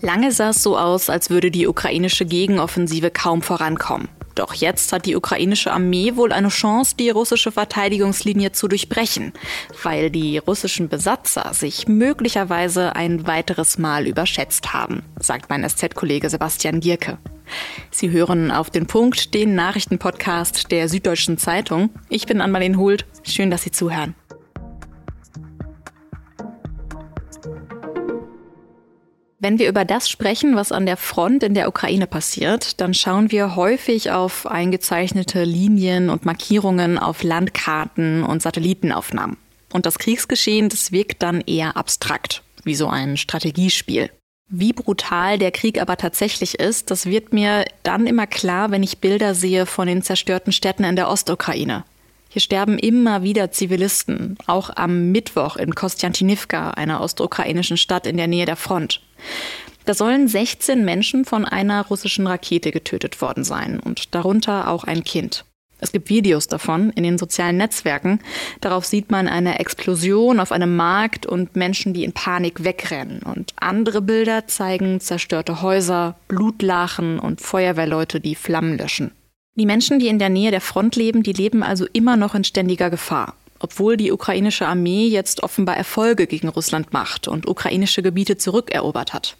Lange sah es so aus, als würde die ukrainische Gegenoffensive kaum vorankommen. Doch jetzt hat die ukrainische Armee wohl eine Chance, die russische Verteidigungslinie zu durchbrechen, weil die russischen Besatzer sich möglicherweise ein weiteres Mal überschätzt haben, sagt mein SZ-Kollege Sebastian Gierke. Sie hören auf den Punkt den Nachrichtenpodcast der Süddeutschen Zeitung. Ich bin Anmalin Hult. Schön, dass Sie zuhören. Wenn wir über das sprechen, was an der Front in der Ukraine passiert, dann schauen wir häufig auf eingezeichnete Linien und Markierungen auf Landkarten und Satellitenaufnahmen. Und das Kriegsgeschehen, das wirkt dann eher abstrakt, wie so ein Strategiespiel. Wie brutal der Krieg aber tatsächlich ist, das wird mir dann immer klar, wenn ich Bilder sehe von den zerstörten Städten in der Ostukraine. Hier sterben immer wieder Zivilisten, auch am Mittwoch in Kostjantinivka, einer ostukrainischen Stadt in der Nähe der Front. Da sollen 16 Menschen von einer russischen Rakete getötet worden sein und darunter auch ein Kind. Es gibt Videos davon in den sozialen Netzwerken. Darauf sieht man eine Explosion auf einem Markt und Menschen, die in Panik wegrennen. Und andere Bilder zeigen zerstörte Häuser, Blutlachen und Feuerwehrleute, die Flammen löschen. Die Menschen, die in der Nähe der Front leben, die leben also immer noch in ständiger Gefahr. Obwohl die ukrainische Armee jetzt offenbar Erfolge gegen Russland macht und ukrainische Gebiete zurückerobert hat.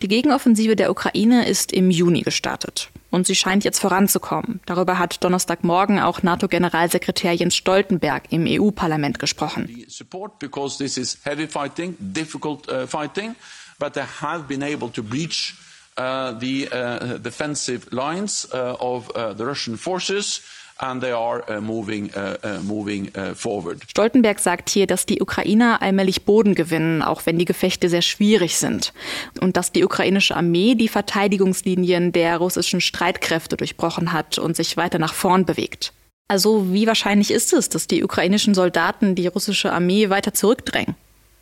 Die Gegenoffensive der Ukraine ist im Juni gestartet und sie scheint jetzt voranzukommen. Darüber hat Donnerstagmorgen auch NATO-Generalsekretär Jens Stoltenberg im EU-Parlament gesprochen. forces. Are uh, moving, uh, moving forward. Stoltenberg sagt hier, dass die Ukrainer allmählich Boden gewinnen, auch wenn die Gefechte sehr schwierig sind. Und dass die ukrainische Armee die Verteidigungslinien der russischen Streitkräfte durchbrochen hat und sich weiter nach vorn bewegt. Also wie wahrscheinlich ist es, dass die ukrainischen Soldaten die russische Armee weiter zurückdrängen?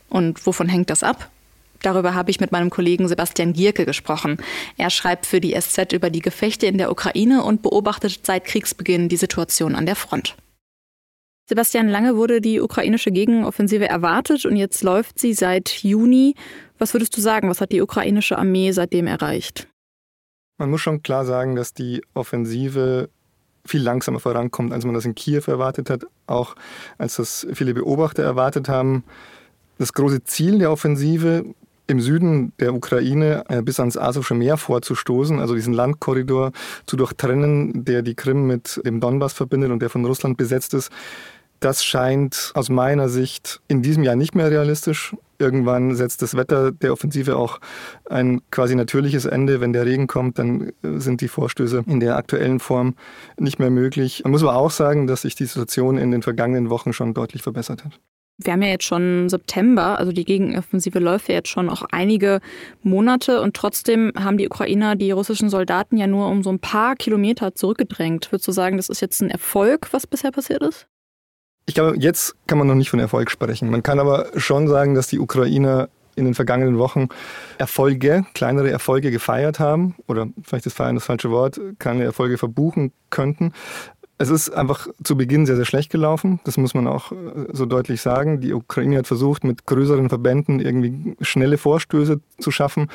Und wovon hängt das ab? Darüber habe ich mit meinem Kollegen Sebastian Gierke gesprochen. Er schreibt für die SZ über die Gefechte in der Ukraine und beobachtet seit Kriegsbeginn die Situation an der Front. Sebastian, lange wurde die ukrainische Gegenoffensive erwartet und jetzt läuft sie seit Juni. Was würdest du sagen, was hat die ukrainische Armee seitdem erreicht? Man muss schon klar sagen, dass die Offensive viel langsamer vorankommt, als man das in Kiew erwartet hat, auch als das viele Beobachter erwartet haben. Das große Ziel der Offensive im Süden der Ukraine äh, bis ans Asowsche Meer vorzustoßen, also diesen Landkorridor zu durchtrennen, der die Krim mit dem Donbass verbindet und der von Russland besetzt ist. Das scheint aus meiner Sicht in diesem Jahr nicht mehr realistisch. Irgendwann setzt das Wetter der Offensive auch ein quasi natürliches Ende. Wenn der Regen kommt, dann äh, sind die Vorstöße in der aktuellen Form nicht mehr möglich. Man muss aber auch sagen, dass sich die Situation in den vergangenen Wochen schon deutlich verbessert hat. Wir haben ja jetzt schon September, also die Gegenoffensive läuft ja jetzt schon auch einige Monate und trotzdem haben die Ukrainer die russischen Soldaten ja nur um so ein paar Kilometer zurückgedrängt. Würdest du sagen, das ist jetzt ein Erfolg, was bisher passiert ist? Ich glaube, jetzt kann man noch nicht von Erfolg sprechen. Man kann aber schon sagen, dass die Ukrainer in den vergangenen Wochen Erfolge, kleinere Erfolge gefeiert haben oder vielleicht ist Feiern das falsche Wort, kleine Erfolge verbuchen könnten. Es ist einfach zu Beginn sehr, sehr schlecht gelaufen. Das muss man auch äh, so deutlich sagen. Die Ukraine hat versucht, mit größeren Verbänden irgendwie schnelle Vorstöße zu schaffen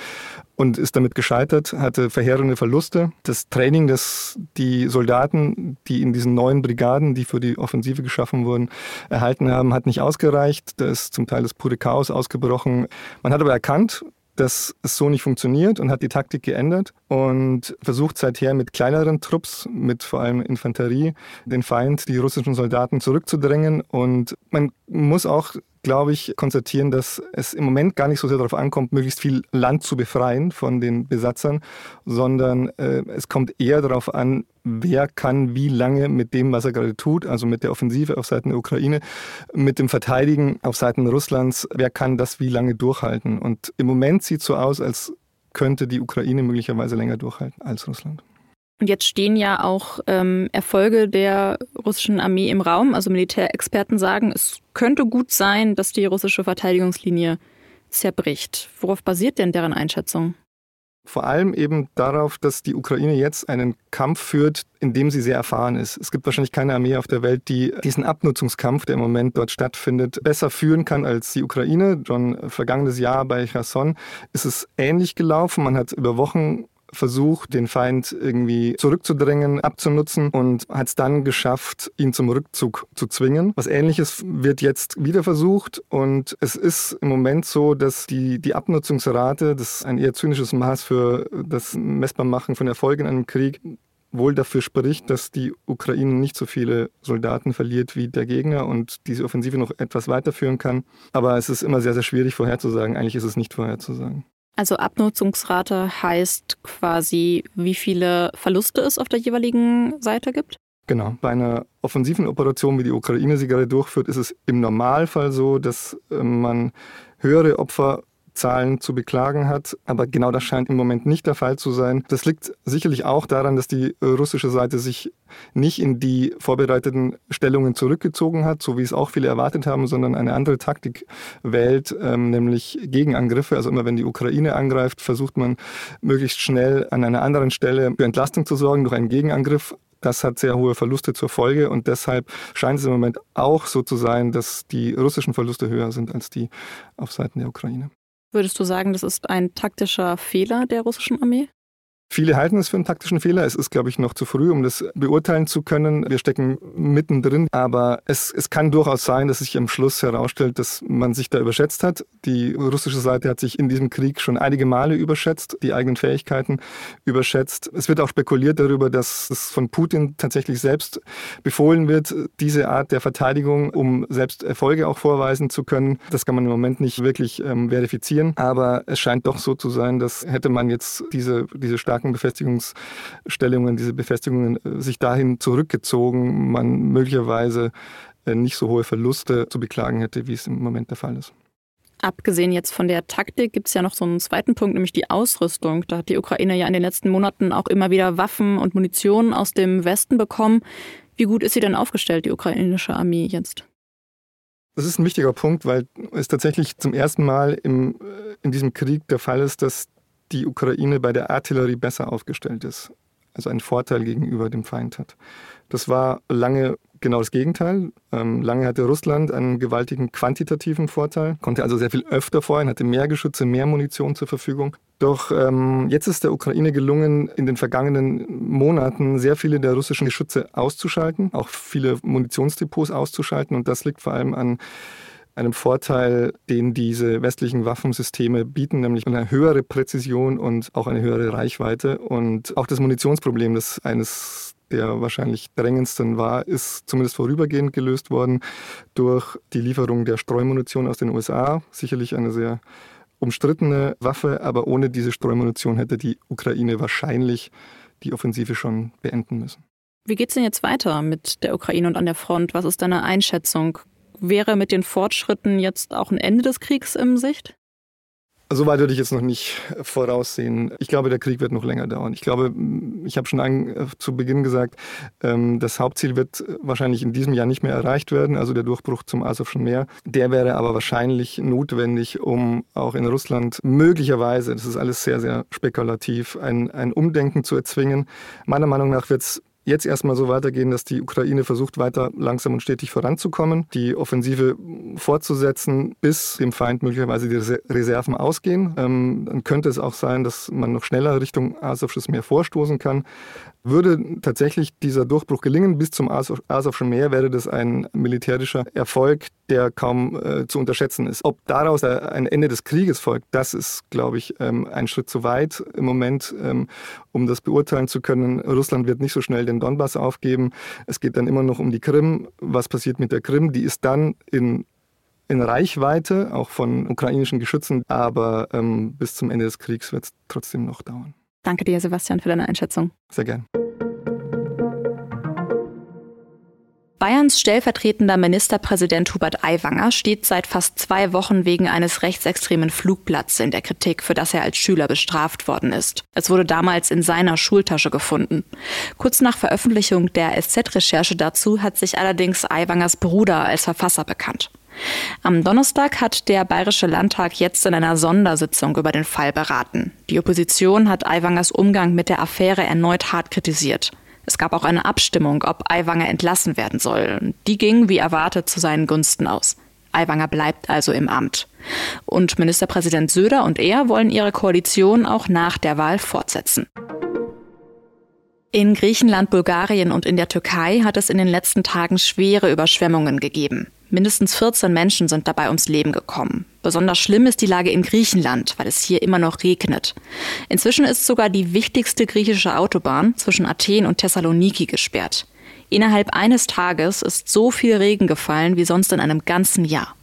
und ist damit gescheitert, hatte verheerende Verluste. Das Training, das die Soldaten, die in diesen neuen Brigaden, die für die Offensive geschaffen wurden, erhalten haben, hat nicht ausgereicht. Da ist zum Teil das pure Chaos ausgebrochen. Man hat aber erkannt, dass es so nicht funktioniert und hat die Taktik geändert und versucht seither mit kleineren Trupps, mit vor allem Infanterie, den Feind, die russischen Soldaten zurückzudrängen. Und man muss auch glaube ich, konstatieren, dass es im Moment gar nicht so sehr darauf ankommt, möglichst viel Land zu befreien von den Besatzern, sondern äh, es kommt eher darauf an, wer kann wie lange mit dem, was er gerade tut, also mit der Offensive auf Seiten der Ukraine, mit dem Verteidigen auf Seiten Russlands, wer kann das wie lange durchhalten. Und im Moment sieht es so aus, als könnte die Ukraine möglicherweise länger durchhalten als Russland. Und jetzt stehen ja auch ähm, Erfolge der russischen Armee im Raum. Also Militärexperten sagen, es könnte gut sein, dass die russische Verteidigungslinie zerbricht. Worauf basiert denn deren Einschätzung? Vor allem eben darauf, dass die Ukraine jetzt einen Kampf führt, in dem sie sehr erfahren ist. Es gibt wahrscheinlich keine Armee auf der Welt, die diesen Abnutzungskampf, der im Moment dort stattfindet, besser führen kann als die Ukraine. Schon vergangenes Jahr bei Cherson ist es ähnlich gelaufen. Man hat über Wochen versucht, den Feind irgendwie zurückzudrängen, abzunutzen und hat es dann geschafft, ihn zum Rückzug zu zwingen. Was ähnliches wird jetzt wieder versucht und es ist im Moment so, dass die, die Abnutzungsrate, das ist ein eher zynisches Maß für das Messbarmachen von Erfolgen in einem Krieg, wohl dafür spricht, dass die Ukraine nicht so viele Soldaten verliert wie der Gegner und diese Offensive noch etwas weiterführen kann. Aber es ist immer sehr, sehr schwierig vorherzusagen. Eigentlich ist es nicht vorherzusagen. Also Abnutzungsrate heißt quasi, wie viele Verluste es auf der jeweiligen Seite gibt? Genau. Bei einer offensiven Operation, wie die Ukraine sie gerade durchführt, ist es im Normalfall so, dass äh, man höhere Opfer Zahlen zu beklagen hat. Aber genau das scheint im Moment nicht der Fall zu sein. Das liegt sicherlich auch daran, dass die russische Seite sich nicht in die vorbereiteten Stellungen zurückgezogen hat, so wie es auch viele erwartet haben, sondern eine andere Taktik wählt, ähm, nämlich Gegenangriffe. Also immer wenn die Ukraine angreift, versucht man möglichst schnell an einer anderen Stelle für Entlastung zu sorgen durch einen Gegenangriff. Das hat sehr hohe Verluste zur Folge und deshalb scheint es im Moment auch so zu sein, dass die russischen Verluste höher sind als die auf Seiten der Ukraine. Würdest du sagen, das ist ein taktischer Fehler der russischen Armee? Viele halten es für einen taktischen Fehler. Es ist, glaube ich, noch zu früh, um das beurteilen zu können. Wir stecken mittendrin. Aber es, es kann durchaus sein, dass sich am Schluss herausstellt, dass man sich da überschätzt hat. Die russische Seite hat sich in diesem Krieg schon einige Male überschätzt, die eigenen Fähigkeiten überschätzt. Es wird auch spekuliert darüber, dass es von Putin tatsächlich selbst befohlen wird, diese Art der Verteidigung, um selbst Erfolge auch vorweisen zu können. Das kann man im Moment nicht wirklich ähm, verifizieren. Aber es scheint doch so zu sein, dass hätte man jetzt diese, diese starke starken Befestigungsstellungen, diese Befestigungen äh, sich dahin zurückgezogen, man möglicherweise äh, nicht so hohe Verluste zu beklagen hätte, wie es im Moment der Fall ist. Abgesehen jetzt von der Taktik gibt es ja noch so einen zweiten Punkt, nämlich die Ausrüstung. Da hat die Ukraine ja in den letzten Monaten auch immer wieder Waffen und Munition aus dem Westen bekommen. Wie gut ist sie denn aufgestellt, die ukrainische Armee jetzt? Das ist ein wichtiger Punkt, weil es tatsächlich zum ersten Mal im, äh, in diesem Krieg der Fall ist, dass die Ukraine bei der Artillerie besser aufgestellt ist, also einen Vorteil gegenüber dem Feind hat. Das war lange genau das Gegenteil. Ähm, lange hatte Russland einen gewaltigen quantitativen Vorteil, konnte also sehr viel öfter vorhin, hatte mehr Geschütze, mehr Munition zur Verfügung. Doch ähm, jetzt ist der Ukraine gelungen, in den vergangenen Monaten sehr viele der russischen Geschütze auszuschalten, auch viele Munitionsdepots auszuschalten. Und das liegt vor allem an einem Vorteil, den diese westlichen Waffensysteme bieten, nämlich eine höhere Präzision und auch eine höhere Reichweite. Und auch das Munitionsproblem, das eines der wahrscheinlich drängendsten war, ist zumindest vorübergehend gelöst worden durch die Lieferung der Streumunition aus den USA. Sicherlich eine sehr umstrittene Waffe, aber ohne diese Streumunition hätte die Ukraine wahrscheinlich die Offensive schon beenden müssen. Wie geht es denn jetzt weiter mit der Ukraine und an der Front? Was ist deine Einschätzung? Wäre mit den Fortschritten jetzt auch ein Ende des Kriegs im Sicht? So weit würde ich jetzt noch nicht voraussehen. Ich glaube, der Krieg wird noch länger dauern. Ich glaube, ich habe schon äh, zu Beginn gesagt, ähm, das Hauptziel wird wahrscheinlich in diesem Jahr nicht mehr erreicht werden, also der Durchbruch zum Asowschen Meer. Der wäre aber wahrscheinlich notwendig, um auch in Russland möglicherweise, das ist alles sehr, sehr spekulativ, ein, ein Umdenken zu erzwingen. Meiner Meinung nach wird es jetzt erstmal so weitergehen, dass die Ukraine versucht, weiter langsam und stetig voranzukommen, die Offensive fortzusetzen, bis dem Feind möglicherweise die Reserven ausgehen. Ähm, dann könnte es auch sein, dass man noch schneller Richtung Asowsches Meer vorstoßen kann. Würde tatsächlich dieser Durchbruch gelingen bis zum Asowschen Meer, wäre das ein militärischer Erfolg, der kaum äh, zu unterschätzen ist. Ob daraus ein Ende des Krieges folgt, das ist, glaube ich, ähm, ein Schritt zu weit im Moment, ähm, um das beurteilen zu können. Russland wird nicht so schnell den Donbass aufgeben. Es geht dann immer noch um die Krim. Was passiert mit der Krim? Die ist dann in in Reichweite, auch von ukrainischen Geschützen, aber ähm, bis zum Ende des Kriegs wird es trotzdem noch dauern. Danke dir, Sebastian, für deine Einschätzung. Sehr gern. Bayerns stellvertretender Ministerpräsident Hubert Aiwanger steht seit fast zwei Wochen wegen eines rechtsextremen Flugplatz in der Kritik, für das er als Schüler bestraft worden ist. Es wurde damals in seiner Schultasche gefunden. Kurz nach Veröffentlichung der SZ-Recherche dazu hat sich allerdings Aiwangers Bruder als Verfasser bekannt. Am Donnerstag hat der Bayerische Landtag jetzt in einer Sondersitzung über den Fall beraten. Die Opposition hat Aiwangers Umgang mit der Affäre erneut hart kritisiert. Es gab auch eine Abstimmung, ob Aiwanger entlassen werden soll. Die ging, wie erwartet, zu seinen Gunsten aus. Aiwanger bleibt also im Amt. Und Ministerpräsident Söder und er wollen ihre Koalition auch nach der Wahl fortsetzen. In Griechenland, Bulgarien und in der Türkei hat es in den letzten Tagen schwere Überschwemmungen gegeben. Mindestens 14 Menschen sind dabei ums Leben gekommen. Besonders schlimm ist die Lage in Griechenland, weil es hier immer noch regnet. Inzwischen ist sogar die wichtigste griechische Autobahn zwischen Athen und Thessaloniki gesperrt. Innerhalb eines Tages ist so viel Regen gefallen wie sonst in einem ganzen Jahr.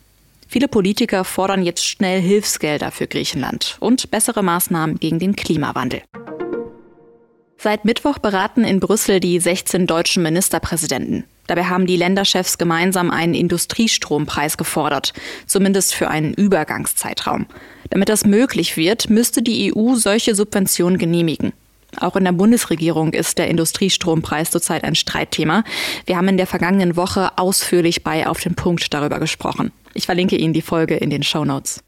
Viele Politiker fordern jetzt schnell Hilfsgelder für Griechenland und bessere Maßnahmen gegen den Klimawandel. Seit Mittwoch beraten in Brüssel die 16 deutschen Ministerpräsidenten. Dabei haben die Länderchefs gemeinsam einen Industriestrompreis gefordert, zumindest für einen Übergangszeitraum. Damit das möglich wird, müsste die EU solche Subventionen genehmigen. Auch in der Bundesregierung ist der Industriestrompreis zurzeit ein Streitthema. Wir haben in der vergangenen Woche ausführlich bei Auf den Punkt darüber gesprochen. Ich verlinke Ihnen die Folge in den Show Notes.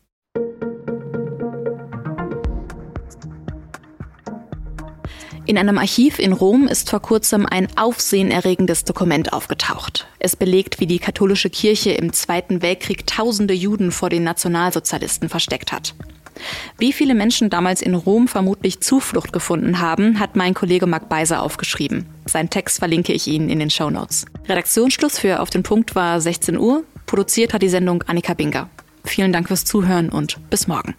In einem Archiv in Rom ist vor kurzem ein aufsehenerregendes Dokument aufgetaucht. Es belegt, wie die katholische Kirche im Zweiten Weltkrieg tausende Juden vor den Nationalsozialisten versteckt hat. Wie viele Menschen damals in Rom vermutlich Zuflucht gefunden haben, hat mein Kollege Marc Beiser aufgeschrieben. Seinen Text verlinke ich Ihnen in den Show Notes. Redaktionsschluss für Auf den Punkt war 16 Uhr. Produziert hat die Sendung Annika Binger. Vielen Dank fürs Zuhören und bis morgen.